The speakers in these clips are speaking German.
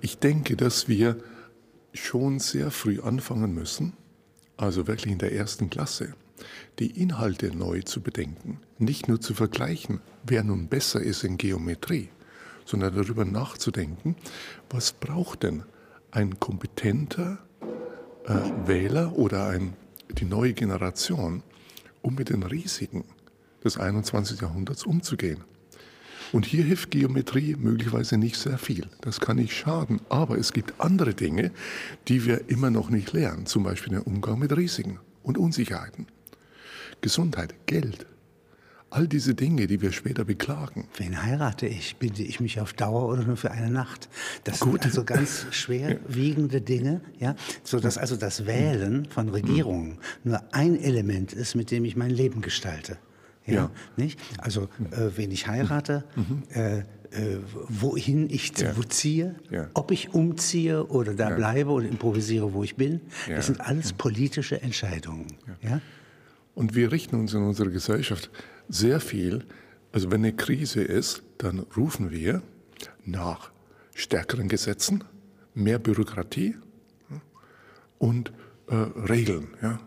Ich denke, dass wir schon sehr früh anfangen müssen, also wirklich in der ersten Klasse, die Inhalte neu zu bedenken, nicht nur zu vergleichen, wer nun besser ist in Geometrie, sondern darüber nachzudenken, was braucht denn ein kompetenter äh, Wähler oder ein, die neue Generation, um mit den Risiken des 21. Jahrhunderts umzugehen. Und hier hilft Geometrie möglicherweise nicht sehr viel. Das kann nicht schaden. Aber es gibt andere Dinge, die wir immer noch nicht lernen. Zum Beispiel den Umgang mit Risiken und Unsicherheiten. Gesundheit, Geld. All diese Dinge, die wir später beklagen. Wen heirate ich? Binde ich mich auf Dauer oder nur für eine Nacht? Das Gut. sind also ganz schwerwiegende Dinge, ja, so dass also das Wählen von Regierungen nur ein Element ist, mit dem ich mein Leben gestalte. Ja, ja. Nicht? Also, äh, wen ich heirate, mhm. äh, äh, wohin ich ja. ziehe, ja. ob ich umziehe oder da bleibe oder improvisiere, wo ich bin. Das sind alles politische Entscheidungen. Ja. Und wir richten uns in unserer Gesellschaft sehr viel, also wenn eine Krise ist, dann rufen wir nach stärkeren Gesetzen, mehr Bürokratie und äh, Regeln ja,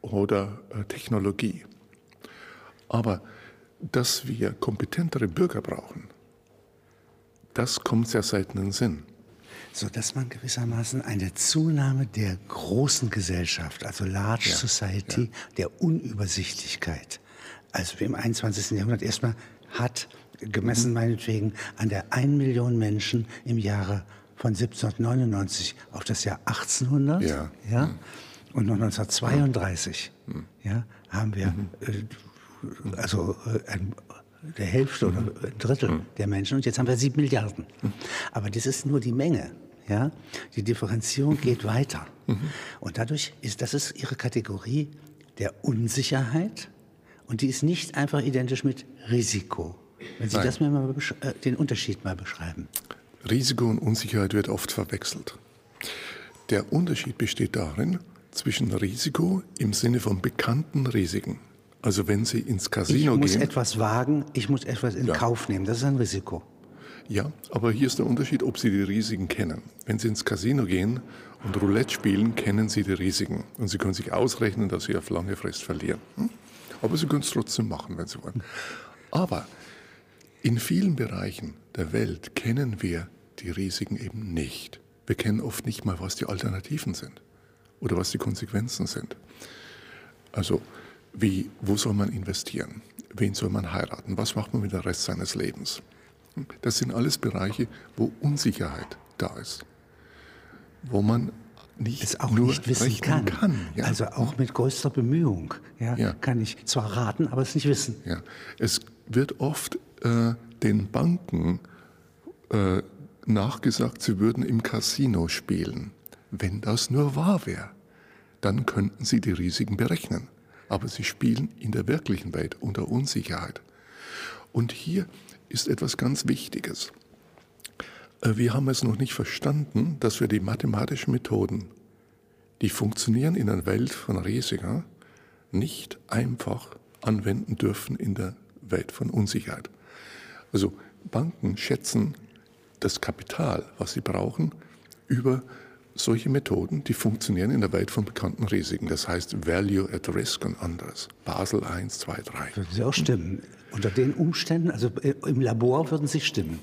oder äh, Technologie. Aber dass wir kompetentere Bürger brauchen, das kommt sehr selten in den Sinn. So dass man gewissermaßen eine Zunahme der großen Gesellschaft, also Large ja, Society, ja. der Unübersichtlichkeit, also im 21. Jahrhundert erstmal hat, gemessen mhm. meinetwegen an der 1 Million Menschen im Jahre von 1799 auf das Jahr 1800, ja, ja mhm. und noch 1932, mhm. ja, haben wir mhm. äh, also äh, ein, der Hälfte oder ein Drittel mhm. der Menschen und jetzt haben wir sieben Milliarden. Aber das ist nur die Menge. Ja, die Differenzierung geht weiter. Mhm. Und dadurch ist, das ist ihre Kategorie der Unsicherheit. Und die ist nicht einfach identisch mit Risiko. Wenn Sie Nein. das mir mal äh, den Unterschied mal beschreiben. Risiko und Unsicherheit wird oft verwechselt. Der Unterschied besteht darin zwischen Risiko im Sinne von bekannten Risiken. Also wenn Sie ins Casino gehen. Ich muss gehen, etwas wagen, ich muss etwas in ja. Kauf nehmen. Das ist ein Risiko. Ja, aber hier ist der Unterschied, ob Sie die Risiken kennen. Wenn Sie ins Casino gehen und Roulette spielen, kennen Sie die Risiken. Und Sie können sich ausrechnen, dass Sie auf lange Frist verlieren. Hm? Aber Sie können es trotzdem machen, wenn Sie wollen. Aber in vielen Bereichen der Welt kennen wir die Risiken eben nicht. Wir kennen oft nicht mal, was die Alternativen sind oder was die Konsequenzen sind. Also wie, wo soll man investieren? Wen soll man heiraten? Was macht man mit dem Rest seines Lebens? Das sind alles Bereiche, wo Unsicherheit da ist. Wo man nicht, es auch nicht wissen kann. kann ja. Also auch mit größter Bemühung ja, ja, kann ich zwar raten, aber es nicht wissen. Es wird oft äh, den Banken äh, nachgesagt, sie würden im Casino spielen. Wenn das nur wahr wäre, dann könnten sie die Risiken berechnen aber sie spielen in der wirklichen Welt unter Unsicherheit. Und hier ist etwas ganz Wichtiges. Äh, wir haben es noch nicht verstanden, dass wir die mathematischen Methoden, die funktionieren in einer Welt von Risiken, nicht einfach anwenden dürfen in der Welt von Unsicherheit. Also Banken schätzen das Kapital, was sie brauchen, über solche Methoden, die funktionieren in der Welt von bekannten Risiken. Das heißt Value at Risk und anderes. Basel 1, 2, 3. Würden Sie auch stimmen? Unter den Umständen, also äh, im Labor würden Sie stimmen?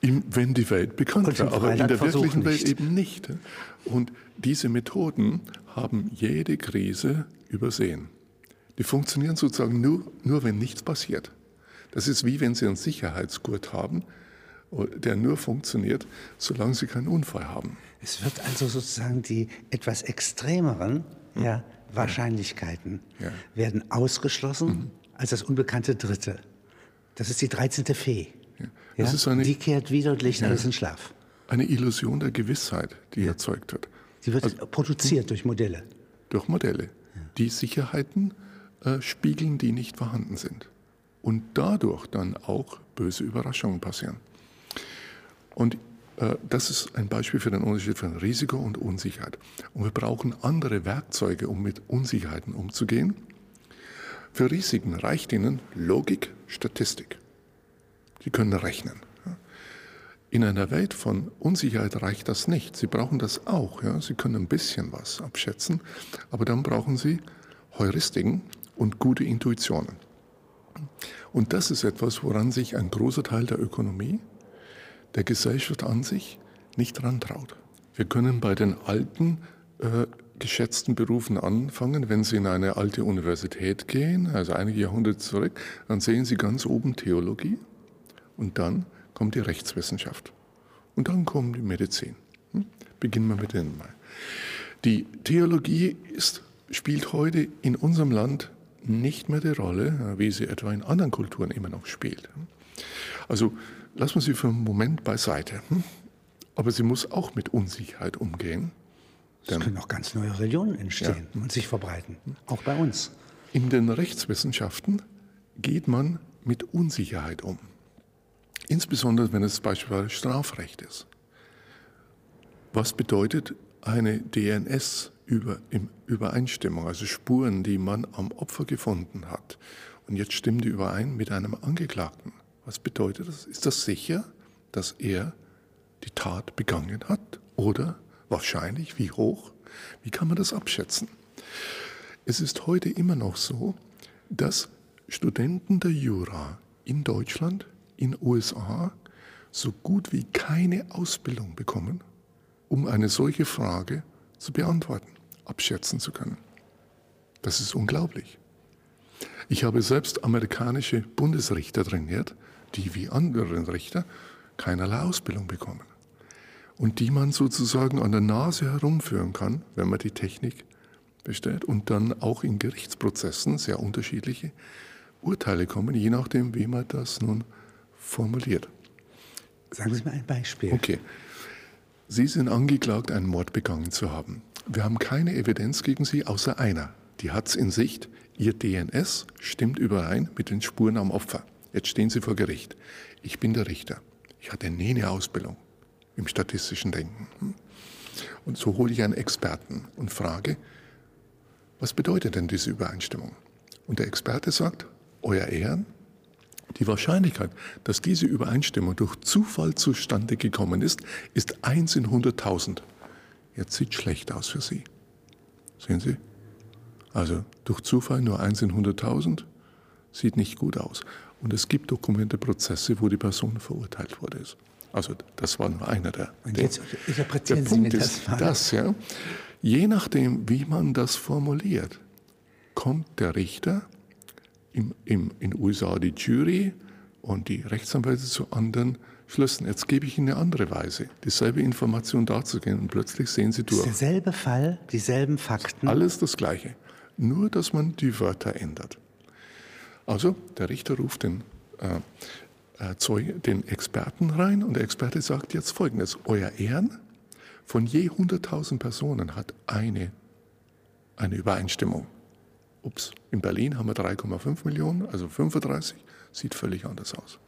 Im, wenn die Welt bekannt wäre, aber in der wirklichen nicht. Welt eben nicht. Und diese Methoden haben jede Krise übersehen. Die funktionieren sozusagen nur, nur wenn nichts passiert. Das ist wie wenn Sie einen Sicherheitsgurt haben, der nur funktioniert, solange Sie keinen Unfall haben. Es wird also sozusagen die etwas extremeren hm. ja, Wahrscheinlichkeiten ja. werden ausgeschlossen mhm. als das unbekannte Dritte. Das ist die 13. Fee. Ja? Eine, die kehrt wieder und legt alles in Schlaf. Eine Illusion der Gewissheit, die erzeugt wird. Die wird also, produziert durch Modelle. Durch Modelle, die Sicherheiten äh, spiegeln, die nicht vorhanden sind. Und dadurch dann auch böse Überraschungen passieren. Und äh, das ist ein Beispiel für den Unterschied von Risiko und Unsicherheit. Und wir brauchen andere Werkzeuge, um mit Unsicherheiten umzugehen. Für Risiken reicht Ihnen Logik, Statistik. Sie können rechnen. In einer Welt von Unsicherheit reicht das nicht. Sie brauchen das auch. Ja? Sie können ein bisschen was abschätzen, aber dann brauchen Sie Heuristiken und gute Intuitionen. Und das ist etwas, woran sich ein großer Teil der Ökonomie, der Gesellschaft an sich nicht rantraut. Wir können bei den alten äh, geschätzten Berufen anfangen. Wenn Sie in eine alte Universität gehen, also einige Jahrhunderte zurück, dann sehen Sie ganz oben Theologie und dann kommt die Rechtswissenschaft und dann kommt die Medizin. Hm? Beginnen wir mit denen mal. Die Theologie ist, spielt heute in unserem Land nicht mehr die Rolle, wie sie etwa in anderen Kulturen immer noch spielt. Also lassen wir sie für einen Moment beiseite. Hm? Aber sie muss auch mit Unsicherheit umgehen. Es können auch ganz neue Religionen entstehen ja. und sich verbreiten, auch bei uns. In den Rechtswissenschaften geht man mit Unsicherheit um. Insbesondere wenn es beispielsweise Strafrecht ist. Was bedeutet eine DNS-Übereinstimmung, also Spuren, die man am Opfer gefunden hat? Und jetzt stimmen die überein mit einem Angeklagten. Was bedeutet das? Ist das sicher, dass er die Tat begangen hat oder Wahrscheinlich? Wie hoch? Wie kann man das abschätzen? Es ist heute immer noch so, dass Studenten der Jura in Deutschland, in USA so gut wie keine Ausbildung bekommen, um eine solche Frage zu beantworten, abschätzen zu können. Das ist unglaublich. Ich habe selbst amerikanische Bundesrichter trainiert, die wie andere Richter keinerlei Ausbildung bekommen und die man sozusagen an der Nase herumführen kann, wenn man die Technik bestellt und dann auch in Gerichtsprozessen sehr unterschiedliche Urteile kommen, je nachdem, wie man das nun formuliert. Sagen Sie mir ein Beispiel. Okay. Sie sind angeklagt, einen Mord begangen zu haben. Wir haben keine Evidenz gegen Sie, außer einer. Die hat es in Sicht. Ihr DNS stimmt überein mit den Spuren am Opfer. Jetzt stehen Sie vor Gericht. Ich bin der Richter. Ich hatte nie eine Ausbildung im statistischen Denken. Und so hole ich einen Experten und frage, was bedeutet denn diese Übereinstimmung? Und der Experte sagt, Euer Ehren, die Wahrscheinlichkeit, dass diese Übereinstimmung durch Zufall zustande gekommen ist, ist 1 in 100.000. Jetzt sieht schlecht aus für Sie. Sehen Sie? Also durch Zufall nur 1 in 100.000 sieht nicht gut aus. Und es gibt Dokumente, Prozesse, wo die Person verurteilt wurde. Also das war nur einer der. Und jetzt interpretieren der Sie Punkt mir das mal. Das, ja, je nachdem, wie man das formuliert, kommt der Richter im, im, in den USA die Jury und die Rechtsanwälte zu anderen Schlüssen. Jetzt gebe ich Ihnen eine andere Weise, dieselbe Information darzugehen und plötzlich sehen Sie durch. Derselbe Fall, dieselben Fakten. Alles das Gleiche, nur dass man die Wörter ändert. Also der Richter ruft den äh, äh, den Experten rein und der Experte sagt jetzt Folgendes, Euer Ehren, von je 100.000 Personen hat eine eine Übereinstimmung. Ups, in Berlin haben wir 3,5 Millionen, also 35, sieht völlig anders aus.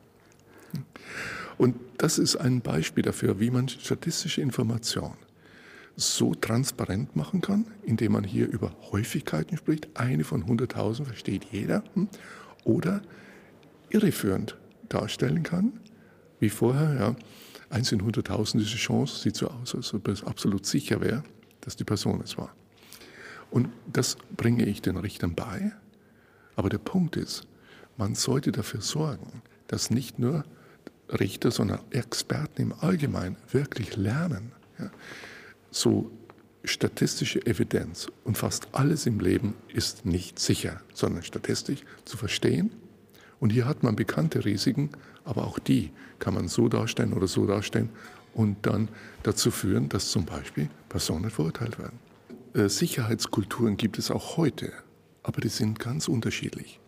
Und das ist ein Beispiel dafür, wie man statistische Information so transparent machen kann, indem man hier über Häufigkeiten spricht. Eine von 100.000 versteht jeder. Oder irreführend darstellen kann, wie vorher. Ja. Eins in 100.000 ist die Chance, sieht so aus, als ob es absolut sicher wäre, dass die Person es war. Und das bringe ich den Richtern bei. Aber der Punkt ist, man sollte dafür sorgen, dass nicht nur Richter, sondern Experten im Allgemeinen wirklich lernen, ja, so statistische Evidenz und fast alles im Leben ist nicht sicher, sondern statistisch zu verstehen und hier hat man bekannte Risiken, aber auch die kann man so darstellen oder so darstellen und dann dazu führen, dass zum Beispiel Personen verurteilt werden. Äh, Sicherheitskulturen gibt es auch heute, aber die sind ganz unterschiedlich.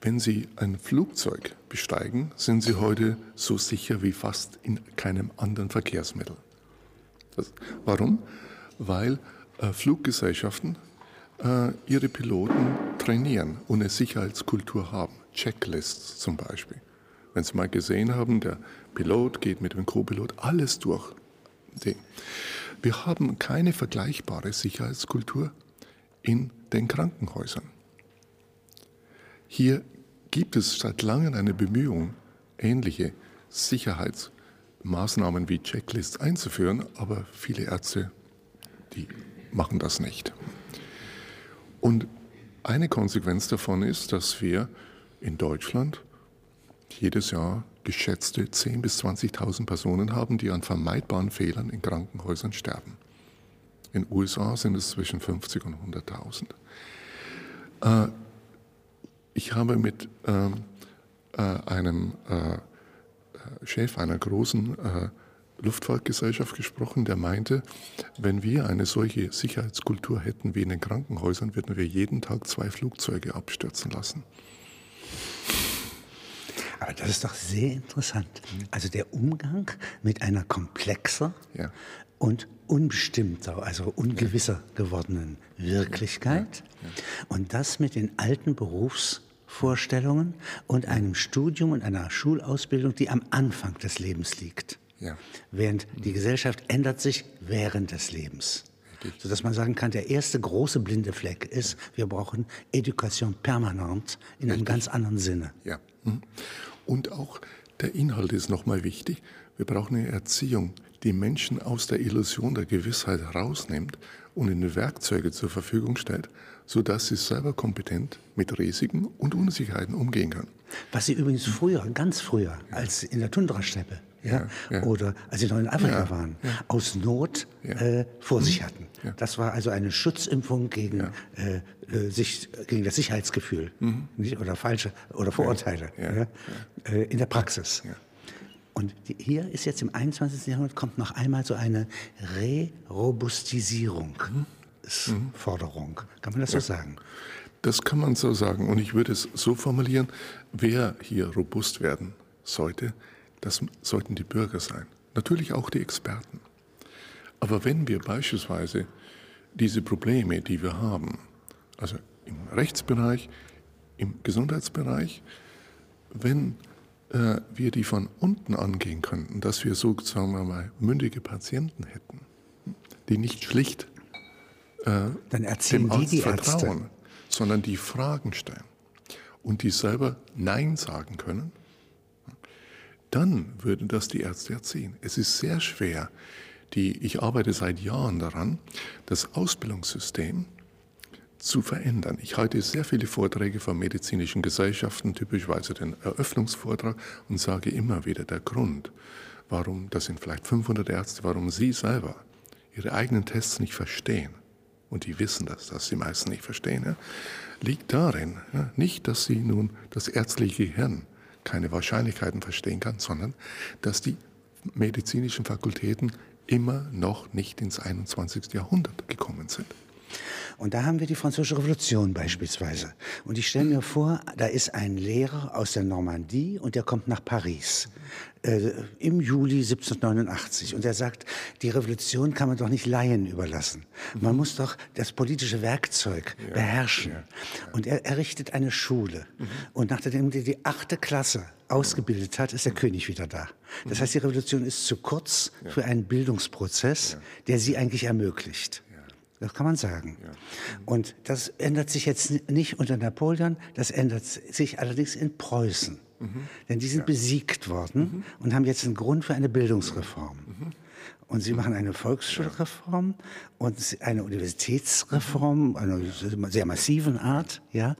Wenn Sie ein Flugzeug besteigen, sind Sie heute so sicher wie fast in keinem anderen Verkehrsmittel. Das, warum? Weil äh, Fluggesellschaften äh, ihre Piloten trainieren und eine Sicherheitskultur haben. Checklists zum Beispiel. Wenn Sie mal gesehen haben, der Pilot geht mit dem Co-Pilot alles durch. Wir haben keine vergleichbare Sicherheitskultur in den Krankenhäusern. Hier gibt es seit langem eine Bemühung, ähnliche Sicherheitskultur Maßnahmen wie Checklists einzuführen, aber viele Ärzte, die machen das nicht. Und eine Konsequenz davon ist, dass wir in Deutschland jedes Jahr geschätzte 10.000 bis 20.000 Personen haben, die an vermeidbaren Fehlern in Krankenhäusern sterben. In den USA sind es zwischen 50 und 100.000. Äh, ich habe mit ähm, äh, einem äh, Chef einer großen äh, Luftfahrtgesellschaft gesprochen, der meinte, wenn wir eine solche Sicherheitskultur hätten wie in den Krankenhäusern, würden wir jeden Tag zwei Flugzeuge abstürzen lassen. Aber das ist doch sehr interessant. Also der Umgang mit einer komplexer ja. und unbestimmter, also ungewisser gewordenen Wirklichkeit ja. Ja. und das mit den alten Berufsvorstellungen und einem Studium und einer Schulausbildung, die am Anfang des Lebens liegt. Ja. Während die Gesellschaft ändert sich während des Lebens. Sodass man sagen kann, der erste große blinde Fleck ist, wir brauchen Education permanent in einem ganz anderen Sinne. Ja. Mhm. Und auch der Inhalt ist nochmal wichtig. Wir brauchen eine Erziehung, die Menschen aus der Illusion der Gewissheit herausnimmt und ihnen Werkzeuge zur Verfügung stellt, sodass sie selber kompetent mit Risiken und Unsicherheiten umgehen können. Was sie übrigens früher, ganz früher, als in der Tundrasteppe ja, ja, oder als sie noch in Afrika waren, aus Not äh, vor sich mhm. hatten. Das war also eine Schutzimpfung gegen, äh, äh, sich, gegen das Sicherheitsgefühl mhm. nicht, oder falsche oder Vorurteile äh, in der Praxis. Und die, hier ist jetzt im 21. Jahrhundert kommt noch einmal so eine Re-Robustisierung. Mhm. Forderung. Kann man das so sagen? Das kann man so sagen. Und ich würde es so formulieren, wer hier robust werden sollte, das sollten die Bürger sein. Natürlich auch die Experten. Aber wenn wir beispielsweise diese Probleme, die wir haben, also im Rechtsbereich, im Gesundheitsbereich, wenn äh, wir die von unten angehen könnten, dass wir so, sagen wir mal, mündige Patienten hätten, die nicht schlicht äh, Dann dem Arzt die die vertrauen, sondern die Fragen stellen und die selber Nein sagen können, dann würden das die Ärzte erziehen. Es ist sehr schwer, die, ich arbeite seit Jahren daran, das Ausbildungssystem zu verändern. Ich halte sehr viele Vorträge von medizinischen Gesellschaften, typischerweise den Eröffnungsvortrag, und sage immer wieder, der Grund, warum, das sind vielleicht 500 Ärzte, warum Sie selber Ihre eigenen Tests nicht verstehen, und die wissen das, dass die meisten nicht verstehen, ja, liegt darin, ja, nicht, dass Sie nun das ärztliche Gehirn keine Wahrscheinlichkeiten verstehen kann, sondern dass die medizinischen Fakultäten immer noch nicht ins 21. Jahrhundert gekommen sind. Und da haben wir die Französische Revolution beispielsweise. Und ich stelle mir vor, da ist ein Lehrer aus der Normandie und der kommt nach Paris äh, im Juli 1789. Und er sagt, die Revolution kann man doch nicht Laien überlassen. Man muss doch das politische Werkzeug ja. beherrschen. Ja. Und er errichtet eine Schule. Mhm. Und nachdem er die achte Klasse ausgebildet hat, ist der König wieder da. Das heißt, die Revolution ist zu kurz für einen Bildungsprozess, der sie eigentlich ermöglicht. Das kann man sagen. Ja. Und das ändert sich jetzt nicht unter Napoleon, das ändert sich allerdings in Preußen. Mhm. Denn die sind ja. besiegt worden mhm. und haben jetzt einen Grund für eine Bildungsreform. Mhm. Und sie machen eine Volksschulreform und eine Universitätsreform, einer sehr massiven Art, ja. Mhm.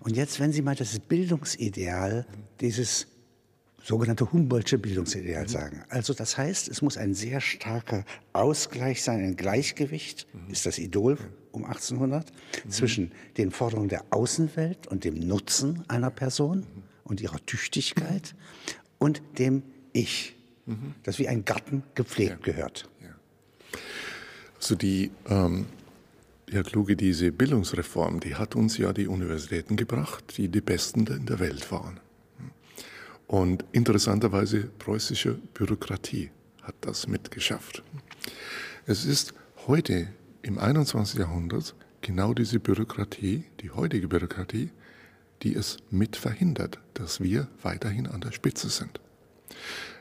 Und jetzt, wenn Sie mal das Bildungsideal dieses sogenannte Humboldtsche Bildungsideal sagen. Also das heißt, es muss ein sehr starker Ausgleich sein, ein Gleichgewicht, mhm. ist das Idol um 1800, mhm. zwischen den Forderungen der Außenwelt und dem Nutzen einer Person mhm. und ihrer Tüchtigkeit und dem Ich, das wie ein Garten gepflegt ja. gehört. Ja. Also die, ähm, Herr Kluge, diese Bildungsreform, die hat uns ja die Universitäten gebracht, die die besten in der Welt waren. Und interessanterweise preußische Bürokratie hat das mitgeschafft. Es ist heute im 21. Jahrhundert genau diese Bürokratie, die heutige Bürokratie, die es mit verhindert, dass wir weiterhin an der Spitze sind.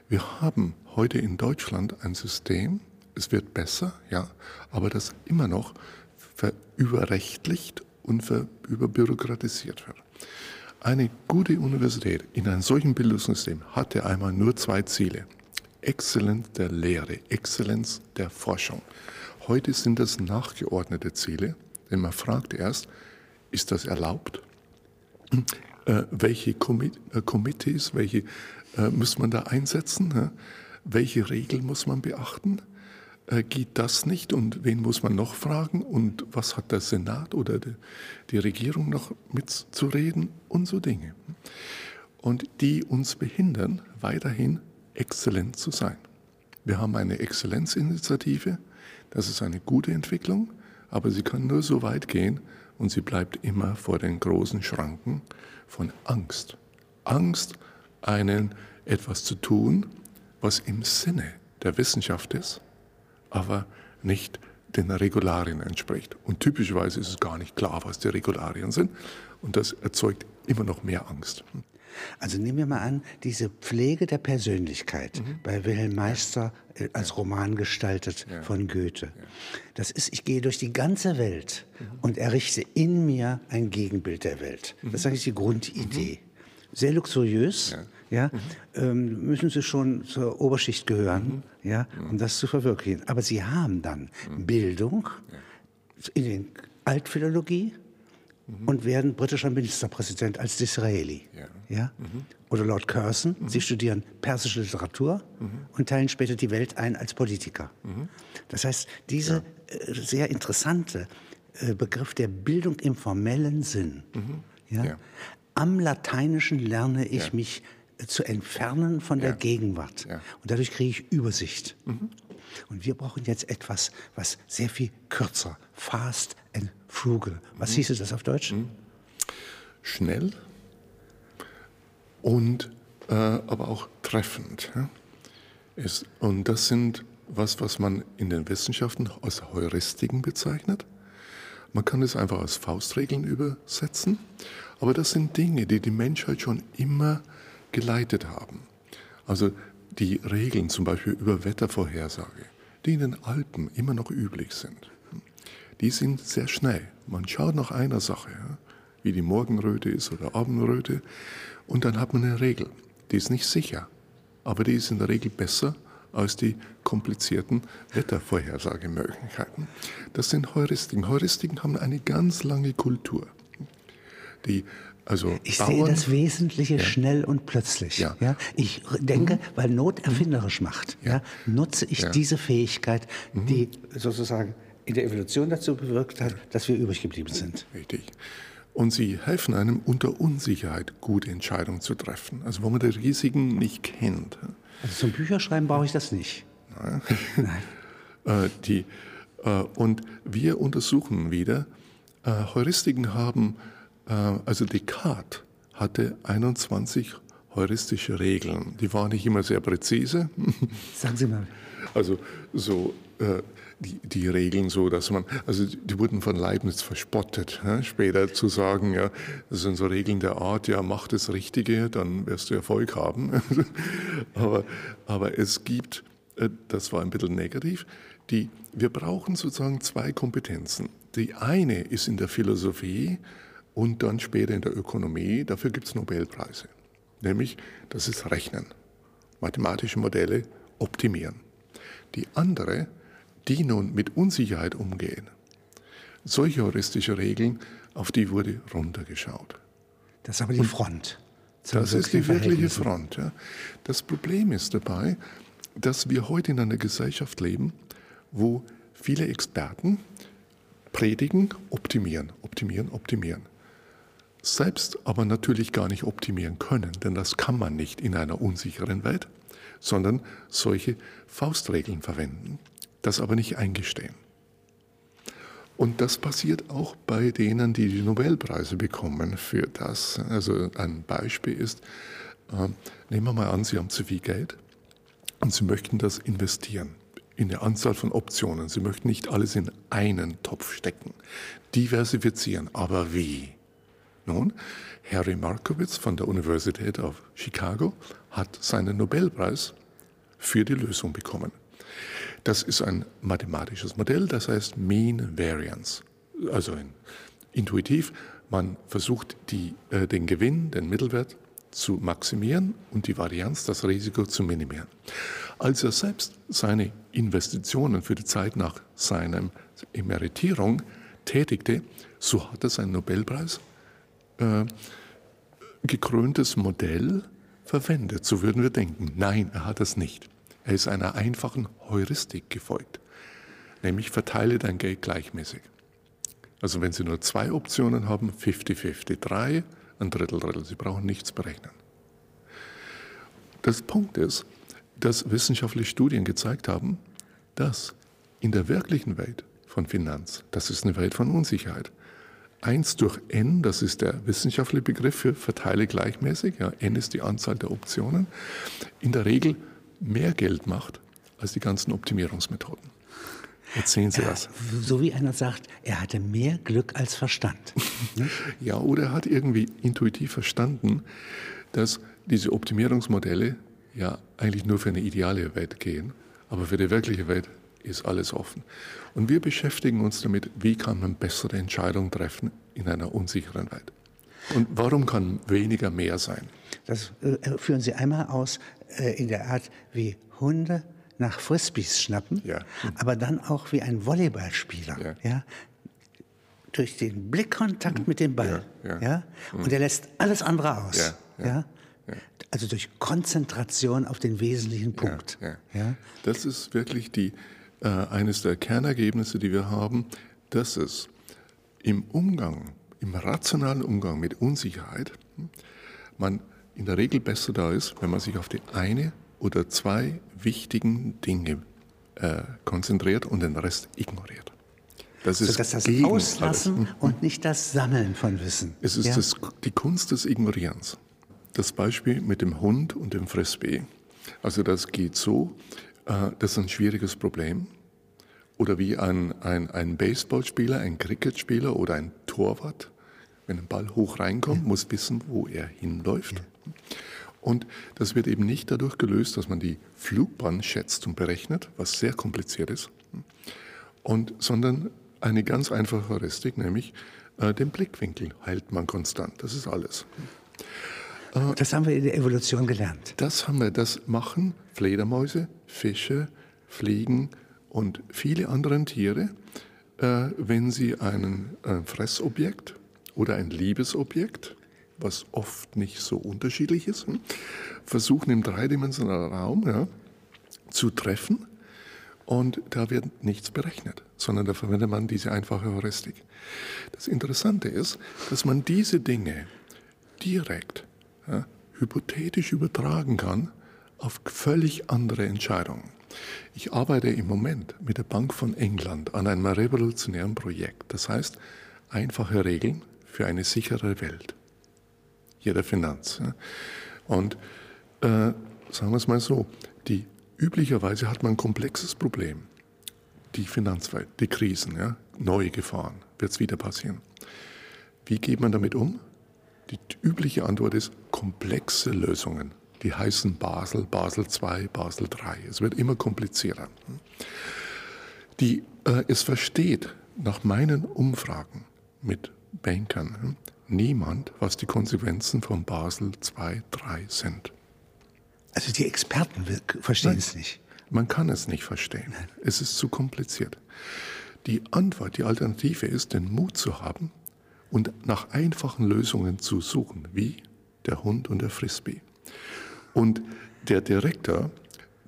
Wir haben heute in Deutschland ein System, es wird besser, ja, aber das immer noch überrechtlicht und überbürokratisiert wird. Eine gute Universität in einem solchen Bildungssystem hatte einmal nur zwei Ziele. Exzellenz der Lehre, Exzellenz der Forschung. Heute sind das nachgeordnete Ziele, denn man fragt erst, ist das erlaubt? Äh, welche äh, Komitees, welche äh, muss man da einsetzen? Welche Regeln muss man beachten? Geht das nicht und wen muss man noch fragen und was hat der Senat oder die Regierung noch mitzureden und so Dinge. Und die uns behindern, weiterhin exzellent zu sein. Wir haben eine Exzellenzinitiative, das ist eine gute Entwicklung, aber sie kann nur so weit gehen und sie bleibt immer vor den großen Schranken von Angst. Angst, einen etwas zu tun, was im Sinne der Wissenschaft ist, aber nicht den Regularien entspricht. Und typischerweise ist es gar nicht klar, was die Regularien sind. Und das erzeugt immer noch mehr Angst. Also nehmen wir mal an, diese Pflege der Persönlichkeit mhm. bei Wilhelm Meister äh, als Roman gestaltet ja. von Goethe. Ja. Das ist, ich gehe durch die ganze Welt mhm. und errichte in mir ein Gegenbild der Welt. Mhm. Das ist eigentlich die Grundidee. Mhm. Sehr luxuriös. Ja. Mhm. ähm, müssen sie schon zur Oberschicht gehören, mhm. ja, um das zu verwirklichen. Aber sie haben dann Bildung in der Altphilologie, mhm. und werden britischer Ministerpräsident als Disraeli. Ja. ja? Mhm. Oder Lord Curzon. Mhm. Sie studieren persische Literatur mhm. und teilen später die Welt ein als Politiker. Mhm. Das heißt, dieser ja. äh, sehr interessante äh, Begriff der Bildung im formellen Sinn. Mhm. Ja? Am Lateinischen lerne ich mich zu entfernen von der Gegenwart. Und dadurch kriege ich Übersicht. Und wir brauchen jetzt etwas, was sehr viel kürzer, fast and frugal. Was mhm. hieße das auf Deutsch? Mhm. Schnell und äh, aber auch treffend. Ja? Ist, und das sind was, was man in den Wissenschaften als Heuristiken bezeichnet. Man kann es einfach als Faustregeln übersetzen, aber das sind Dinge, die die Menschheit schon immer geleitet haben. Also die Regeln zum Beispiel über Wettervorhersage, die in den Alpen immer noch üblich sind, die sind sehr schnell. Man schaut nach einer Sache, wie die Morgenröte ist oder Abendröte, und dann hat man eine Regel. Die ist nicht sicher, aber die ist in der Regel besser als die komplizierten Wettervorhersagemöglichkeiten. Das sind Heuristiken. Heuristiken haben eine ganz lange Kultur. Die also ich Bauern, sehe das Wesentliche ja. schnell und plötzlich. Ja. ja. Ich denke, mhm. weil Not erfinderisch macht, ja. ja nutze ich diese Fähigkeit, mhm. die sozusagen in der Evolution dazu bewirkt hat, dass wir übrig geblieben sind. Richtig. Und sie helfen einem unter Unsicherheit gute Entscheidungen zu treffen. Also wo man die Risiken nicht kennt. Also zum Bücherschreiben brauche ich das nicht. Nein. Nein. äh, die, äh, und wir untersuchen wieder, äh, Heuristiken haben also Descartes hatte 21 heuristische Regeln. Die waren nicht immer sehr präzise. Sagen Sie mal. Also so äh, die, die Regeln so, dass man, also die wurden von Leibniz verspottet. Ja, später zu sagen, ja, das sind so Regeln der Art, ja, mach das Richtige, dann wirst du Erfolg haben. aber, aber es gibt, äh, das war ein bisschen negativ, die, wir brauchen sozusagen zwei Kompetenzen. Die eine ist in der Philosophie, und dann später in der Ökonomie. Dafür gibt es Nobelpreise. Nämlich, das ist Rechnen, mathematische Modelle optimieren. Die andere, die nun mit Unsicherheit umgehen. Solche heuristische Regeln, auf die wurde runtergeschaut. Das ist aber die Front. Das ist die wirkliche Front. Ja. Das Problem ist dabei, dass wir heute in einer Gesellschaft leben, wo viele Experten predigen, optimieren, optimieren, optimieren selbst aber natürlich gar nicht optimieren können, denn das kann man nicht in einer unsicheren Welt, sondern solche Faustregeln verwenden, das aber nicht eingestehen. Und das passiert auch bei denen, die die Nobelpreise bekommen für das. Also ein Beispiel ist, äh, nehmen wir mal an, Sie haben zu viel Geld und Sie möchten das investieren in eine Anzahl von Optionen. Sie möchten nicht alles in einen Topf stecken. Diversifizieren, aber wie? Nun, Harry Markowitz von der Universität of Chicago hat seinen Nobelpreis für die Lösung bekommen. Das ist ein mathematisches Modell, das heißt Mean Variance. Also intuitiv, man versucht die, äh, den Gewinn, den Mittelwert zu maximieren und die Varianz, das Risiko zu minimieren. Als er selbst seine Investitionen für die Zeit nach seiner Emeritierung tätigte, so hat er seinen Nobelpreis äh, gekröntes Modell verwendet. So würden wir denken. Nein, er hat es nicht. Er ist einer einfachen Heuristik gefolgt, nämlich verteile dein Geld gleichmäßig. Also wenn Sie nur zwei Optionen haben, 50-50, drei, ein Drittel, Drittel, Sie brauchen nichts berechnen. Das Punkt ist, dass wissenschaftliche Studien gezeigt haben, dass in der wirklichen Welt von Finanz, das ist eine Welt von Unsicherheit, 1 durch n, das ist der wissenschaftliche Begriff für verteile gleichmäßig, ja, n ist die Anzahl der Optionen, in der Regel mehr Geld macht als die ganzen Optimierungsmethoden. Erzählen Sie das. So wie einer sagt, er hatte mehr Glück als Verstand. ja, oder er hat irgendwie intuitiv verstanden, dass diese Optimierungsmodelle ja eigentlich nur für eine ideale Welt gehen, aber für die wirkliche Welt ist alles offen. Und wir beschäftigen uns damit, wie kann man bessere Entscheidungen treffen in einer unsicheren Welt. Und warum kann weniger mehr sein? Das äh, führen Sie einmal aus äh, in der Art, wie Hunde nach Frisbees schnappen, ja. aber dann auch wie ein Volleyballspieler. Ja. ja durch den Blickkontakt mit dem Ball. Ja, ja. Und er lässt alles andere aus. Ja, Also durch Konzentration auf den wesentlichen Punkt. Ja, Das ist wirklich die, eines der Kernergebnisse, die wir haben, dass es im Umgang, im rationalen Umgang mit Unsicherheit, man in der Regel besser da ist, wenn man sich auf die eine oder zwei wichtigen Dinge äh, konzentriert und den Rest ignoriert. Das ist so, das Auslassen alles. Mhm. und nicht das Sammeln von Wissen. Es ist ja? das, die Kunst des Ignorierens. Das Beispiel mit dem Hund und dem Frisbee. Also das geht so, äh, das ist ein schwieriges Problem. Oder wie ein, ein, ein Baseballspieler, ein Cricketspieler oder ein Torwart, wenn ein Ball hoch reinkommt, ja. muss wissen, wo er hinläuft. Ja. Und das wird eben nicht dadurch gelöst, dass man die Flugbahn schätzt und berechnet, was sehr kompliziert ist, und, sondern eine ganz einfache Heuristik, nämlich äh, den Blickwinkel hält man konstant. Das ist alles. Äh, das haben wir in der Evolution gelernt. Das haben wir. Das machen Fledermäuse, Fische, Fliegen und viele andere Tiere, äh, wenn sie einen, ein Fressobjekt oder ein Liebesobjekt was oft nicht so unterschiedlich ist, hm, versuchen im dreidimensionalen Raum ja, zu treffen. Und da wird nichts berechnet, sondern da verwendet man diese einfache Heuristik. Das Interessante ist, dass man diese Dinge direkt ja, hypothetisch übertragen kann auf völlig andere Entscheidungen. Ich arbeite im Moment mit der Bank von England an einem revolutionären Projekt. Das heißt, einfache Regeln für eine sichere Welt jeder Finanz. Und äh, sagen wir es mal so, die, üblicherweise hat man ein komplexes Problem. Die Finanzwelt, die Krisen, ja, neue Gefahren, wird es wieder passieren. Wie geht man damit um? Die übliche Antwort ist komplexe Lösungen. Die heißen Basel, Basel II, Basel III. Es wird immer komplizierter. Die, äh, es versteht nach meinen Umfragen mit Bankern niemand, was die Konsequenzen von Basel II, III sind. Also die Experten verstehen Nein, es nicht. Man kann es nicht verstehen. Nein. Es ist zu kompliziert. Die Antwort, die Alternative ist, den Mut zu haben und nach einfachen Lösungen zu suchen, wie der Hund und der Frisbee. Und der Direktor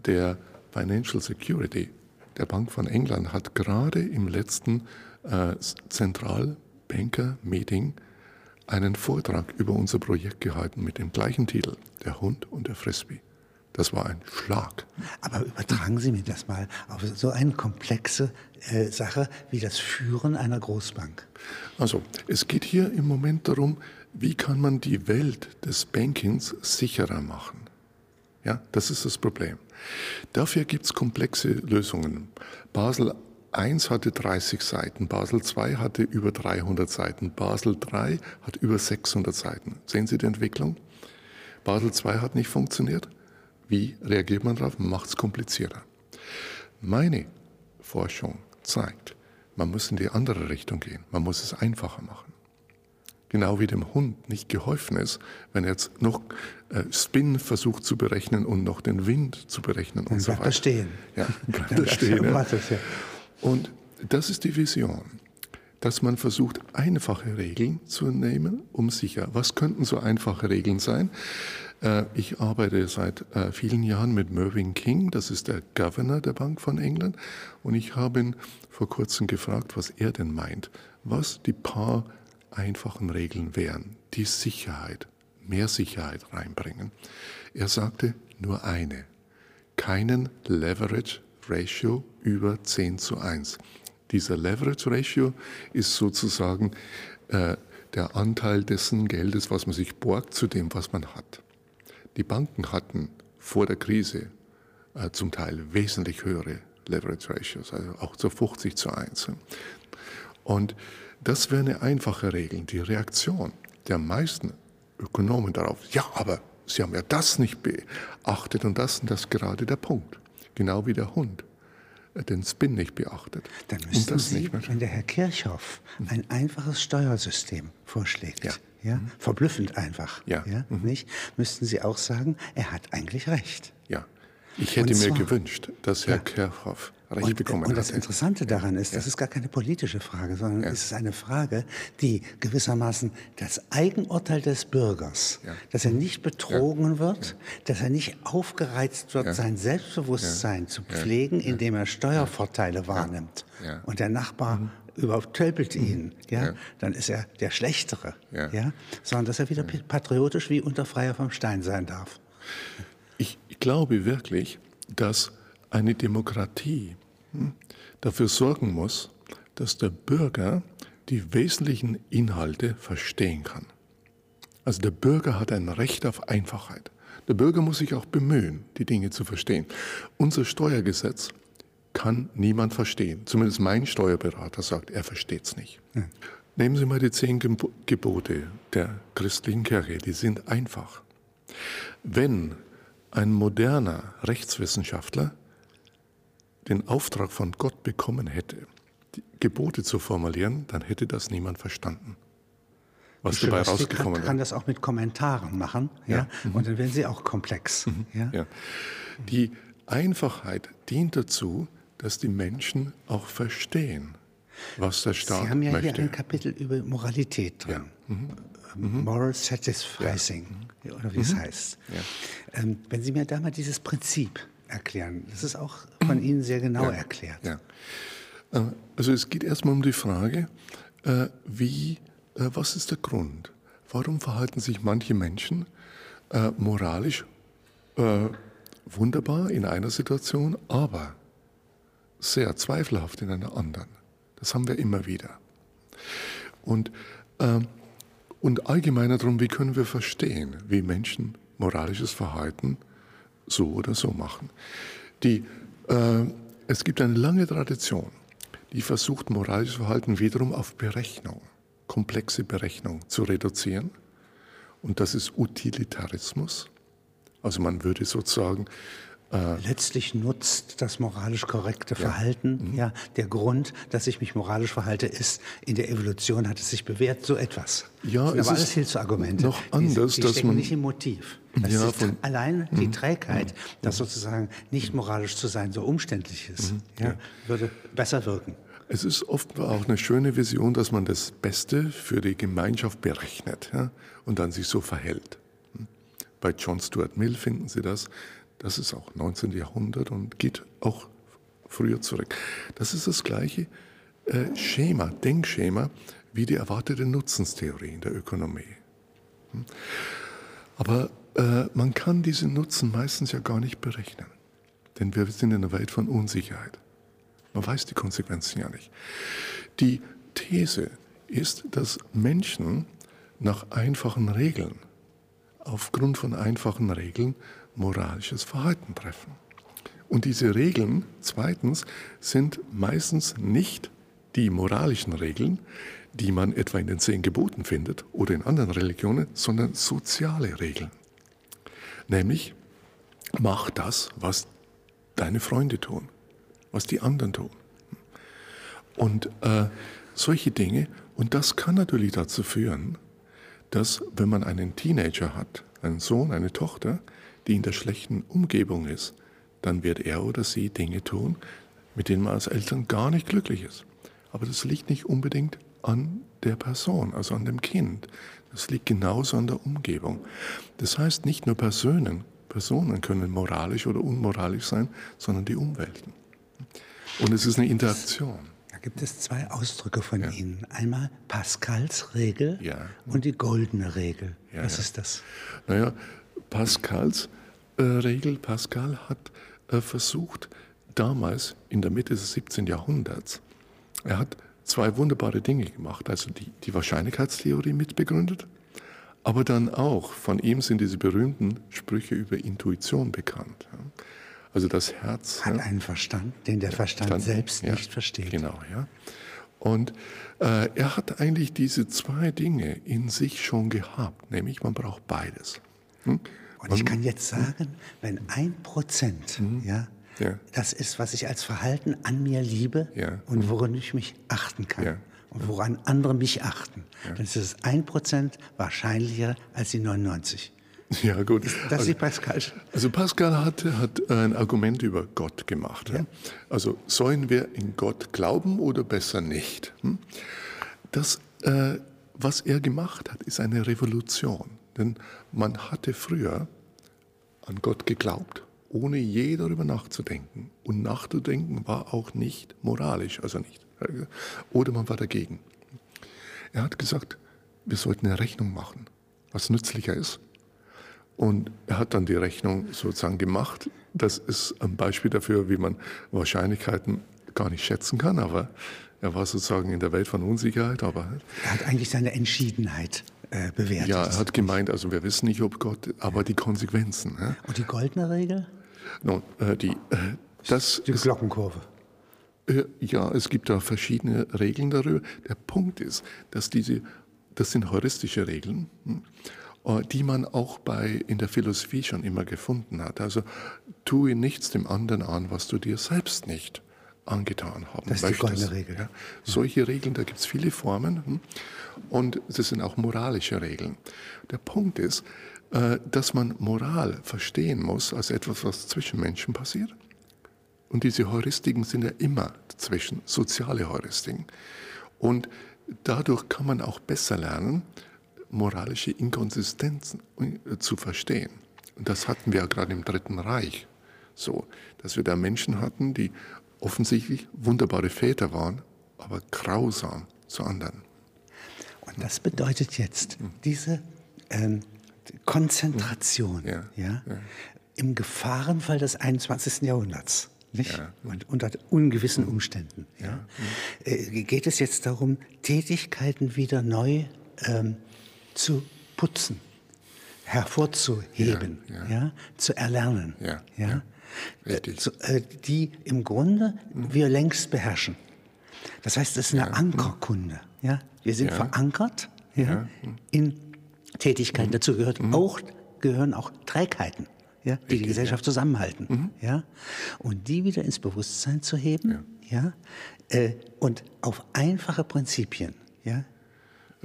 der Financial Security der Bank von England hat gerade im letzten äh, Zentralbanker-Meeting einen Vortrag über unser Projekt gehalten mit dem gleichen Titel, Der Hund und der Frisbee. Das war ein Schlag. Aber übertragen Sie mir das mal auf so eine komplexe äh, Sache wie das Führen einer Großbank. Also, es geht hier im Moment darum, wie kann man die Welt des Bankings sicherer machen. Ja, das ist das Problem. Dafür gibt es komplexe Lösungen. Basel 1 hatte 30 Seiten, Basel II hatte über 300 Seiten, Basel III hat über 600 Seiten. Sehen Sie die Entwicklung? Basel II hat nicht funktioniert. Wie reagiert man darauf? Macht es komplizierter. Meine Forschung zeigt, man muss in die andere Richtung gehen. Man muss es einfacher machen. Genau wie dem Hund nicht geholfen ist, wenn er jetzt noch äh, Spin versucht zu berechnen und noch den Wind zu berechnen Dann und so weiter. er stehen. Ja, bleibt bleibt stehen. ja. Und das ist die Vision, dass man versucht, einfache Regeln zu nehmen, um sicher. Was könnten so einfache Regeln sein? Äh, Ich arbeite seit äh, vielen Jahren mit Mervyn King, das ist der Governor der Bank von England, und ich habe ihn vor kurzem gefragt, was er denn meint, was die paar einfachen Regeln wären, die Sicherheit, mehr Sicherheit reinbringen. Er sagte nur eine, keinen Leverage Ratio über 10 zu 1. Dieser Leverage Ratio ist sozusagen äh, der Anteil dessen Geldes, was man sich borgt, zu dem, was man hat. Die Banken hatten vor der Krise äh, zum Teil wesentlich höhere Leverage Ratios, also auch zu 50 zu 1. Und das wäre eine einfache Regel. Die Reaktion der meisten Ökonomen darauf, ja, aber Sie haben ja das nicht beachtet und das und das ist gerade der Punkt. Genau wie der Hund äh, den Spin nicht beachtet. Dann müssten Sie, wenn der Herr Kirchhoff ein einfaches Steuersystem vorschlägt, Ja. ja, verblüffend einfach, Ja. Mhm. nicht, müssten Sie auch sagen, er hat eigentlich recht. Ja. Ich hätte Und mir zwar- gewünscht, dass Herr Ja. Kerhoff recht Und, bekommen und das. Interessante daran ist, das ist gar keine politische Frage, sondern es ist eine Frage, die gewissermaßen das Eigenurteil des Bürgers, Ja. dass er nicht betrogen wird, dass er nicht aufgereizt wird, Ja. sein Selbstbewusstsein zu pflegen, indem er Steuervorteile wahrnimmt. Ja. Mhm. Und der Nachbar übertölpelt ihn, ja? Ja. dann ist er der Schlechtere, Ja. ja. sondern dass er wieder patriotisch wie unter Freier vom Stein sein darf. Ich glaube wirklich, dass eine Demokratie dafür sorgen muss, dass der Bürger die wesentlichen Inhalte verstehen kann. Also der Bürger hat ein Recht auf Einfachheit. Der Bürger muss sich auch bemühen, die Dinge zu verstehen. Unser Steuergesetz kann niemand verstehen. Zumindest mein Steuerberater sagt, er versteht es nicht. Nehmen Sie mal die zehn Gebo- Gebote der christlichen Kirche, die sind einfach. Wenn ein moderner Rechtswissenschaftler den Auftrag von Gott bekommen hätte, die Gebote zu formulieren, dann hätte das niemand verstanden. Was Die dabei rausgekommen kann, wäre. kann das auch mit Kommentaren machen, ja, und dann werden sie auch komplex. Ja? Ja. Die Einfachheit dient dazu, dass die Menschen auch verstehen, was der Staat Sie haben ja möchte. hier ein Kapitel über Moralität drin. Ähm, Moral Satisficing, oder wie es heißt. Ähm, wenn Sie mir da mal dieses Prinzip erklären, das ist auch von Ihnen sehr genau erklärt. Ja. Äh, Also es geht erstmal um die Frage, äh, wie, äh, was ist der Grund? Warum verhalten sich manche Menschen äh, moralisch äh, wunderbar in einer Situation, aber sehr zweifelhaft in einer anderen? Das haben wir immer wieder. Und, ähm, und allgemeiner darum, wie können wir verstehen, wie Menschen moralisches Verhalten so oder so machen. Die, äh, es gibt eine lange Tradition, die versucht, moralisches Verhalten wiederum auf Berechnung, komplexe Berechnung zu reduzieren. Und das ist Utilitarismus. Also man würde sozusagen Letztlich nutzt das moralisch korrekte Verhalten, ja. der Grund, dass ich mich moralisch verhalte, ist, in der Evolution hat es sich bewährt, so etwas. Ja, das sind es aber ist alles Hilfsargumente. noch anders, die, die dass man- nicht im Motiv. Das Ja, ist Mhm. allein die Trägheit, dass sozusagen nicht moralisch zu sein so umständlich ist, Mhm. ja, würde besser wirken. Es ist oft auch eine schöne Vision, dass man das Beste für die Gemeinschaft berechnet ja, und dann sich so verhält. Bei John Stuart Mill finden Sie das. Das ist auch 19. Jahrhundert und geht auch früher zurück. Das ist das gleiche äh, Schema, Denkschema wie die erwartete Nutzenstheorie in der Ökonomie. Hm? Aber äh, man kann diesen Nutzen meistens ja gar nicht berechnen, denn wir sind in einer Welt von Unsicherheit. Man weiß die Konsequenzen ja nicht. Die These ist, dass Menschen nach einfachen Regeln, aufgrund von einfachen Regeln, moralisches Verhalten treffen. Und diese Regeln, zweitens, sind meistens nicht die moralischen Regeln, die man etwa in den zehn Geboten findet oder in anderen Religionen, sondern soziale Regeln. Nämlich, mach das, was deine Freunde tun, was die anderen tun. Und äh, solche Dinge, und das kann natürlich dazu führen, dass wenn man einen Teenager hat, einen Sohn, eine Tochter, die in der schlechten Umgebung ist, dann wird er oder sie Dinge tun, mit denen man als Eltern gar nicht glücklich ist. Aber das liegt nicht unbedingt an der Person, also an dem Kind. Das liegt genauso an der Umgebung. Das heißt, nicht nur Personen, Personen können moralisch oder unmoralisch sein, sondern die Umwelten. Und es ist eine Interaktion. Da gibt es zwei Ausdrücke von ja. Ihnen. Einmal Pascals Regel ja. und die goldene Regel. Ja, Was ist das? Naja, Pascals äh, Regel, Pascal hat äh, versucht, damals in der Mitte des 17. Jahrhunderts, er hat zwei wunderbare Dinge gemacht. Also die, die Wahrscheinlichkeitstheorie mitbegründet, aber dann auch von ihm sind diese berühmten Sprüche über Intuition bekannt. Also das Herz hat einen Verstand, den der Verstand, Verstand selbst ja, nicht versteht. Genau, ja. Und äh, er hat eigentlich diese zwei Dinge in sich schon gehabt, nämlich man braucht beides. Hm? Und ich kann jetzt sagen, wenn ein Prozent, mhm. ja, ja. Das ist, was ich als Verhalten an mir liebe ja. und woran ich mich achten kann. Ja. Und woran andere mich achten. Dann ist es ein Prozent wahrscheinlicher als die 99. Ja, gut. Das also, ist Pascal. Also Pascal hat, hat ein Argument über Gott gemacht. Ja. Also sollen wir in Gott glauben oder besser nicht? Hm? Das, äh, was er gemacht hat, ist eine Revolution. Denn man hatte früher an Gott geglaubt ohne je darüber nachzudenken. Und nachzudenken war auch nicht moralisch, also nicht. Oder man war dagegen. Er hat gesagt, wir sollten eine Rechnung machen, was nützlicher ist. Und er hat dann die Rechnung sozusagen gemacht. Das ist ein Beispiel dafür, wie man Wahrscheinlichkeiten gar nicht schätzen kann, aber er war sozusagen in der Welt von Unsicherheit. Aber er hat eigentlich seine Entschiedenheit äh, bewertet. Ja, er hat gemeint, also wir wissen nicht, ob Gott, aber die Konsequenzen. Ja? Und die goldene Regel? No, äh, die, äh, das die Glockenkurve. Äh, ja, es gibt da verschiedene Regeln darüber. Der Punkt ist, dass diese, das sind heuristische Regeln, hm, die man auch bei, in der Philosophie schon immer gefunden hat. Also tue nichts dem anderen an, was du dir selbst nicht angetan haben das ist möchtest. Die goldene Regel. Ja. Solche Regeln, da gibt es viele Formen hm, und das sind auch moralische Regeln. Der Punkt ist, dass man Moral verstehen muss als etwas, was zwischen Menschen passiert. Und diese Heuristiken sind ja immer zwischen soziale Heuristiken. Und dadurch kann man auch besser lernen, moralische Inkonsistenzen äh, zu verstehen. Und das hatten wir ja gerade im Dritten Reich so, dass wir da Menschen hatten, die offensichtlich wunderbare Väter waren, aber grausam zu anderen. Und das bedeutet jetzt, diese ähm, Konzentration ja, ja, ja, im Gefahrenfall des 21. Jahrhunderts. Nicht? Ja. Und unter ungewissen Umständen. Ja. Äh, geht es jetzt darum, Tätigkeiten wieder neu ähm, zu putzen, hervorzuheben, ja, zu erlernen, ja, äh, zu, äh, die im Grunde mhm. wir längst beherrschen. Das heißt, es ist eine Ankerkunde. Ja? Wir sind verankert ja, in Tätigkeiten. Mhm. Dazu gehört mhm. auch, gehören auch Trägheiten, ja, die Richtig, die Gesellschaft ja. zusammenhalten. Mhm. Ja? Und die wieder ins Bewusstsein zu heben ja. ja äh, und auf einfache Prinzipien. Ja,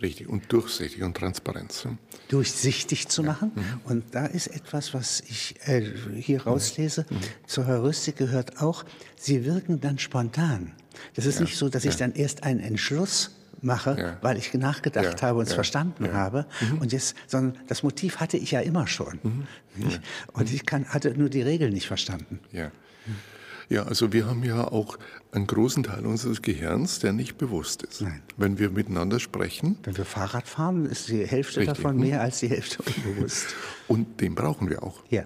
Richtig, und durchsichtig und Transparenz. Durchsichtig zu machen. Mhm. Und da ist etwas, was ich äh, hier rauslese. Mhm. Zur Heuristik gehört auch, sie wirken dann spontan. Das ist nicht so, dass ich dann erst einen Entschluss mache, ja. weil ich nachgedacht ja. habe und es verstanden habe. Mhm. Und jetzt, sondern das Motiv hatte ich ja immer schon. Mhm. Und ich kann, hatte nur die Regeln nicht verstanden. Ja. Ja, also wir haben ja auch einen großen Teil unseres Gehirns, der nicht bewusst ist. Nein. Wenn wir miteinander sprechen. Wenn wir Fahrrad fahren, ist die Hälfte richtig. davon mehr als die Hälfte unbewusst. Und den brauchen wir auch. Ja.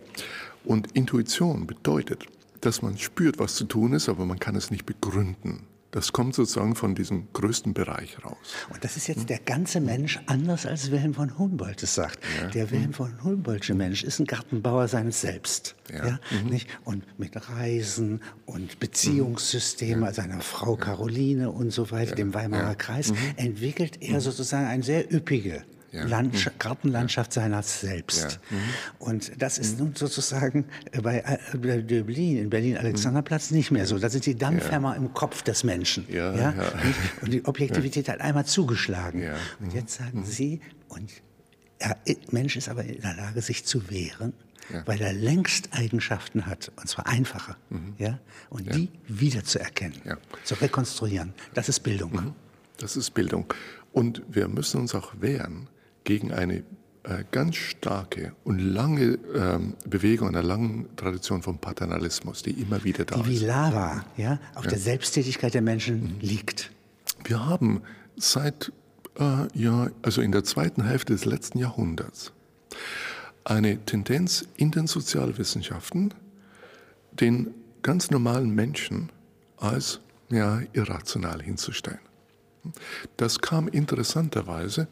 Und Intuition bedeutet, dass man spürt, was zu tun ist, aber man kann es nicht begründen. Das kommt sozusagen von diesem größten Bereich raus. Und das ist jetzt der ganze Mensch anders als Wilhelm von Humboldt es sagt. Ja. Der Wilhelm von Humboldtsche Mensch ist ein Gartenbauer seines Selbst. Ja. ja? Mhm. Nicht? Und mit Reisen und Beziehungssysteme ja. seiner Frau Caroline und so weiter, dem Weimarer Kreis, mhm. entwickelt er mhm. sozusagen eine sehr üppige ja. Landsch mhm. Gartenlandschaft seiner selbst. Ja. Mhm. Und das ist mhm. nun sozusagen äh, bei äh, Berlin, in Berlin-Alexanderplatz nicht mehr so. Da sind die Dampfhämmer im Kopf des Menschen. Ja, Und die Objektivität hat einmal zugeschlagen. Und jetzt sagen Sie, und Er, Mensch ist aber in der Lage, sich zu wehren, ja. weil er längst Eigenschaften hat, und zwar einfache, mhm. ja, und ja. die wiederzuerkennen, ja. zu rekonstruieren. Das ist Bildung. Mhm. Das ist Bildung. Und wir müssen uns auch wehren gegen eine äh, ganz starke und lange ähm, Bewegung, einer langen Tradition von Paternalismus, die immer wieder da die ist. Die wie Lava ja, auf ja. der Selbsttätigkeit der Menschen mhm. liegt. Wir haben seit, äh, ja, also in der zweiten Hälfte des letzten Jahrhunderts, eine Tendenz in den Sozialwissenschaften, den ganz normalen Menschen als ja, irrational hinzustellen. Das kam interessanterweise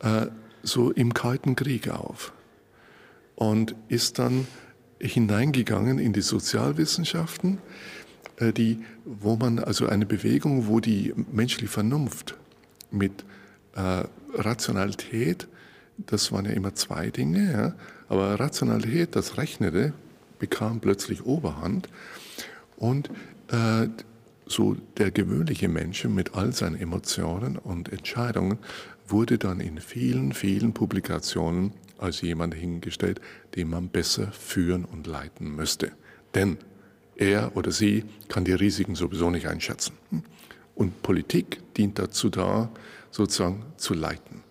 äh, so im Kalten Krieg auf und ist dann hineingegangen in die Sozialwissenschaften, äh, die, wo man also eine Bewegung, wo die menschliche Vernunft mit äh, Rationalität, das waren ja immer zwei Dinge, ja, aber Rationalität, das Rechnete, bekam plötzlich Oberhand und äh, so der gewöhnliche Mensch mit all seinen Emotionen und Entscheidungen wurde dann in vielen, vielen Publikationen als jemand hingestellt, den man besser führen und leiten müsste. Denn er oder sie kann die Risiken sowieso nicht einschätzen. Und Politik dient dazu da, sozusagen zu leiten.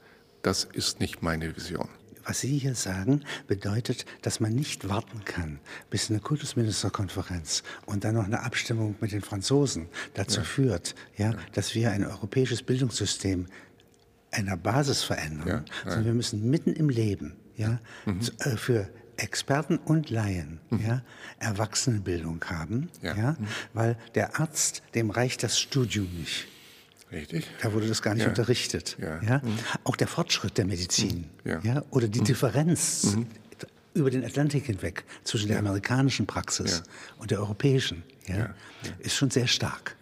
Das ist nicht meine Vision. Was Sie hier sagen, bedeutet, dass man nicht warten kann, bis eine Kultusministerkonferenz und dann noch eine Abstimmung mit den Franzosen dazu ja. führt, ja, ja, dass wir ein europäisches Bildungssystem einer Basis verändern, ja, sondern wir müssen mitten im Leben ja, mhm. Äh, für Experten und Laien mhm. ja, Erwachsenenbildung haben, ja. ja mhm. weil der Arzt, dem reicht das Studium nicht. Richtig. Da wurde das gar nicht ja. unterrichtet. Ja. ja? Mhm. Auch der Fortschritt der Medizin mhm. ja. oder die mhm. Differenz über den Atlantik hinweg zwischen der amerikanischen Praxis und der europäischen ja, ist schon sehr stark.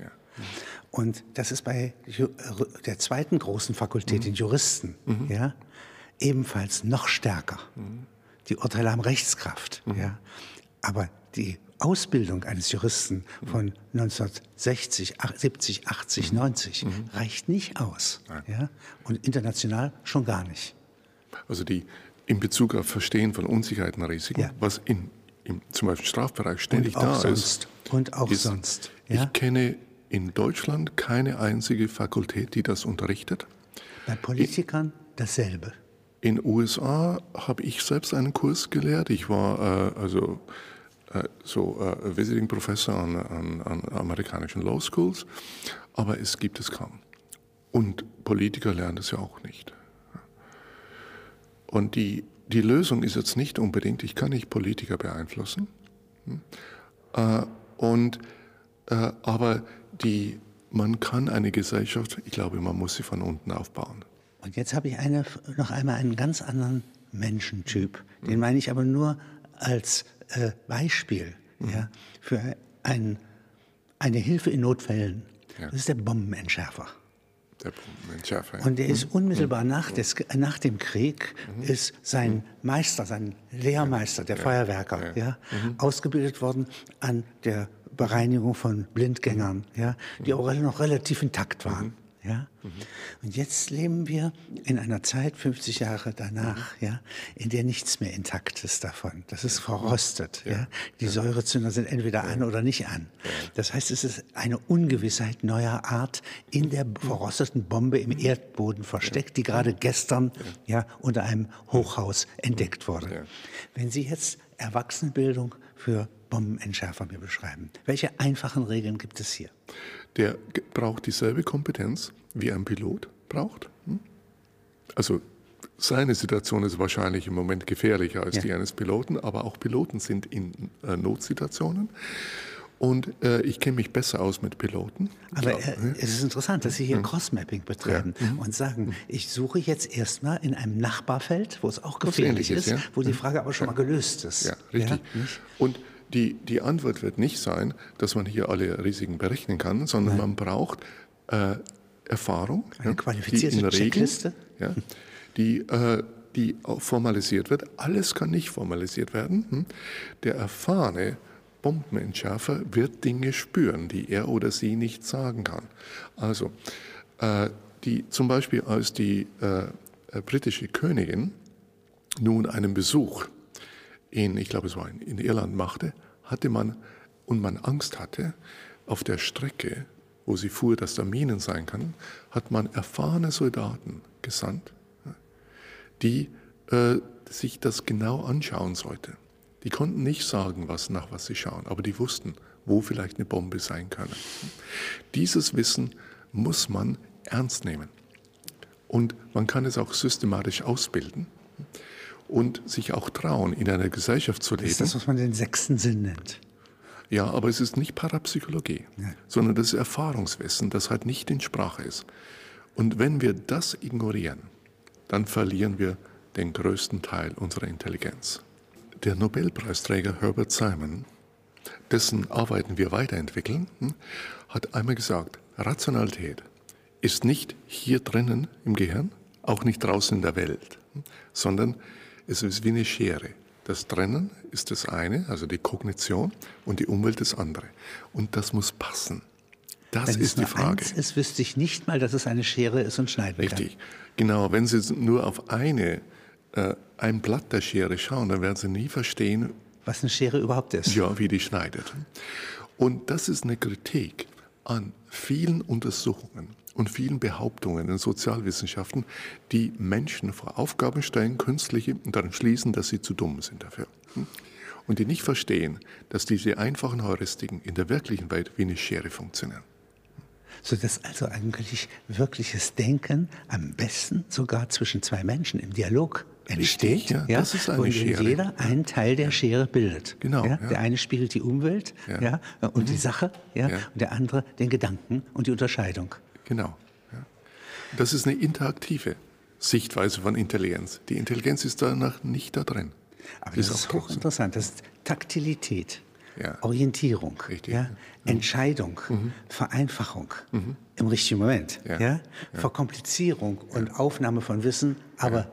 Und das ist bei der zweiten großen Fakultät, mhm. den Juristen, mhm. ja, ebenfalls noch stärker. Mhm. Die Urteile haben Rechtskraft. Mhm. Ja. Aber die Ausbildung eines Juristen mhm. von 1960, 70, 80, 90 reicht nicht aus. Ja. Und international schon gar nicht. Also die in Bezug auf Verstehen von Unsicherheiten und Risiken, ja. was in, im zum Beispiel Strafbereich ständig da sonst. ist. Und auch ist, sonst. Ja? Ich kenne in Deutschland keine einzige Fakultät, die das unterrichtet. Bei Politikern dasselbe. In den USA habe ich selbst einen Kurs gelehrt. Ich war äh, also äh, so äh, Visiting Professor an, an, an, amerikanischen Law Schools, aber es gibt es kaum. Und Politiker lernen es ja auch nicht. Und die, die Lösung ist jetzt nicht unbedingt, ich kann nicht Politiker beeinflussen, hm? äh, und, äh, aber die, man kann eine Gesellschaft, ich glaube, man muss sie von unten aufbauen. Und jetzt habe ich eine, noch einmal einen ganz anderen Menschentyp. Den meine ich aber nur als äh, Beispiel mhm. ja, für ein, eine Hilfe in Notfällen. Ja. Das ist der Bombenentschärfer. Der Bombenentschärfer. Und der ist mhm. unmittelbar nach, des, nach dem Krieg mhm. ist sein mhm. Meister, sein Lehrmeister, der ja. Feuerwerker, ja, mhm. ausgebildet worden an der Bereinigung von Blindgängern, ja, die auch noch relativ intakt waren. Ja? Und jetzt leben wir in einer Zeit, 50 Jahre danach, ja, in der nichts mehr intakt ist davon. Das ist verrostet. Ja. ja? Die Säurezünder sind entweder an oder nicht an. Das heißt, es ist eine Ungewissheit neuer Art in der verrosteten Bombe im Erdboden versteckt, die gerade gestern ja, unter einem Hochhaus entdeckt wurde. Wenn Sie jetzt Erwachsenenbildung für Bombenentschärfer mir beschreiben. Welche einfachen Regeln gibt es hier? Der braucht dieselbe Kompetenz, wie ein Pilot braucht. Hm? Also seine Situation ist wahrscheinlich im Moment gefährlicher als ja. die eines Piloten, aber auch Piloten sind in äh, Notsituationen. Und äh, ich kenne mich besser aus mit Piloten. Aber äh, es ist interessant, dass Sie hier mhm. Crossmapping betreiben ja. Mhm. und sagen, mhm. ich suche jetzt erstmal in einem Nachbarfeld, wo es auch gefährlich ist, ja? wo die mhm. Frage aber schon mal gelöst ist. Ja, richtig. Und die, die Antwort wird nicht sein, dass man hier alle Risiken berechnen kann, sondern Nein. man braucht äh, Erfahrung. Eine ja, qualifizierte die Checkliste. Ja, die, äh, die formalisiert wird. Alles kann nicht formalisiert werden. Hm? Der erfahrene Bombenentschärfer wird Dinge spüren, die er oder sie nicht sagen kann. Also, äh, die, zum Beispiel als die äh, britische Königin nun einen Besuch in, ich glaube es war in, in Irland machte, hatte man und man Angst hatte, auf der Strecke, wo sie fuhr, dass da Minen sein kann, hat man erfahrene Soldaten gesandt, die äh, sich das genau anschauen sollten. Die konnten nicht sagen, was, nach was sie schauen, aber die wussten, wo vielleicht eine Bombe sein kann. Dieses Wissen muss man ernst nehmen. Und man kann es auch systematisch ausbilden und sich auch trauen, in einer Gesellschaft zu leben. Das ist das, was man den sechsten Sinn nennt. Ja, aber es ist nicht Parapsychologie, ja. sondern das ist Erfahrungswissen, das halt nicht in Sprache ist. Und wenn wir das ignorieren, dann verlieren wir den größten Teil unserer Intelligenz. Der Nobelpreisträger Herbert Simon, dessen Arbeiten wir weiterentwickeln, hm, hat einmal gesagt, Rationalität ist nicht hier drinnen im Gehirn, auch nicht draußen in der Welt, hm, sondern es ist wie eine Schere. Das Trennen ist das eine, also die Kognition, und die Umwelt das andere. Und das muss passen. Das Wenn ist die Frage. Eins ist, wüsste ich nicht mal, dass es eine Schere ist und schneiden Richtig. Genau. Wenn Sie nur auf eine, äh, ein Blatt der Schere schauen, dann werden Sie nie verstehen, was eine Schere überhaupt ist. Ja, wie die schneidet. Und das ist eine Kritik an vielen Untersuchungen und vielen Behauptungen in Sozialwissenschaften, die Menschen vor Aufgaben stellen, künstliche, und dann schließen, dass sie zu dumm sind dafür. Und die nicht verstehen, dass diese einfachen Heuristiken in der wirklichen Welt wie eine Schere funktionieren. Sodass also eigentlich wirkliches Denken am besten sogar zwischen zwei Menschen im Dialog entsteht, ja, ja, das ist eine wo Schere. jeder einen Teil der Schere bildet. Genau. Ja, der eine spiegelt die Umwelt ja. und mhm. die Sache, ja, und der andere den Gedanken und die Unterscheidung. Genau. Das ist eine interaktive Sichtweise von Intelligenz. Die Intelligenz ist danach nicht da drin. Aber das, das ist hochinteressant. Das ist Taktilität. Orientierung? Mhm. Entscheidung, mhm. Vereinfachung mhm. im richtigen Moment? Verkomplizierung und Aufnahme von Wissen, aber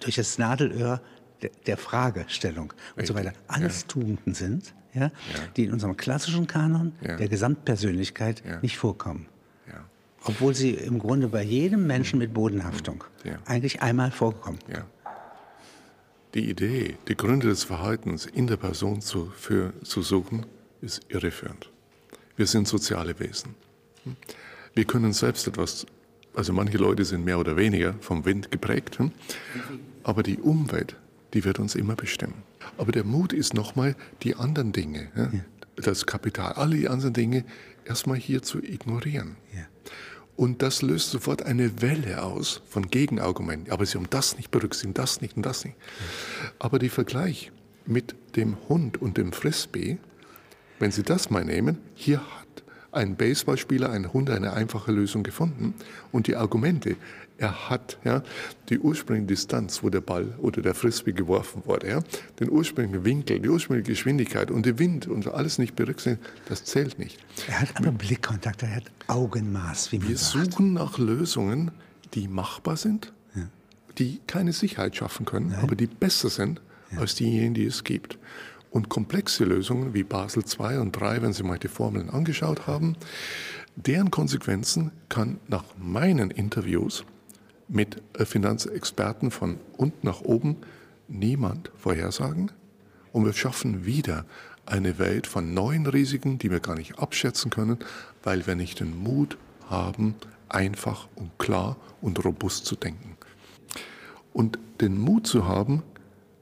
durch das Nadelöhr der, der Fragestellung und so weiter. Alles Tugenden sind, ja, die in unserem klassischen Kanon der Gesamtpersönlichkeit nicht vorkommen. Obwohl sie im Grunde bei jedem Menschen mit Bodenhaftung eigentlich einmal vorkommen. Die Idee, die Gründe des Verhaltens in der Person zu, für, zu suchen, ist irreführend. Wir sind soziale Wesen. Wir können selbst etwas, also manche Leute sind mehr oder weniger vom Wind geprägt, aber die Umwelt, die wird uns immer bestimmen. Aber der Mut ist nochmal, die anderen Dinge, ja, das Kapital, alle die anderen Dinge erstmal hier zu ignorieren. Ja. Und das löst sofort eine Welle aus von Gegenargumenten. Aber Sie haben das nicht berücksichtigt, das nicht und das nicht. Aber der Vergleich mit dem Hund und dem Frisbee, wenn Sie das mal nehmen, hier hat ein Baseballspieler, ein Hund, eine einfache Lösung gefunden. Und die Argumente, er hat ja, die ursprüngliche Distanz, wo der Ball oder der Frisbee geworfen wurde, ja, den ursprünglichen Winkel, die ursprüngliche Geschwindigkeit und der Wind und alles nicht berücksichtigt, das zählt nicht. Er hat aber Blickkontakt, er hat Augenmaß, wie man Wir sagt. suchen nach Lösungen, die machbar sind, ja. die keine Sicherheit schaffen können, Nein. aber die besser sind ja. als diejenigen, die es gibt. Und komplexe Lösungen wie Basel II und III, wenn Sie mal die Formeln angeschaut haben, deren Konsequenzen kann nach meinen Interviews mit äh, Finanzexperten von unten nach oben niemand vorhersagen. Und wir schaffen wieder eine Welt von neuen Risiken, die wir gar nicht abschätzen können, weil wir nicht den Mut haben, einfach und klar und robust zu denken. Und den Mut zu haben,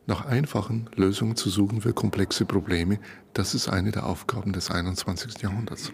nach einfachen Lösungen zu suchen für komplexe Probleme, das ist eine der Aufgaben des 21. Jahrhunderts.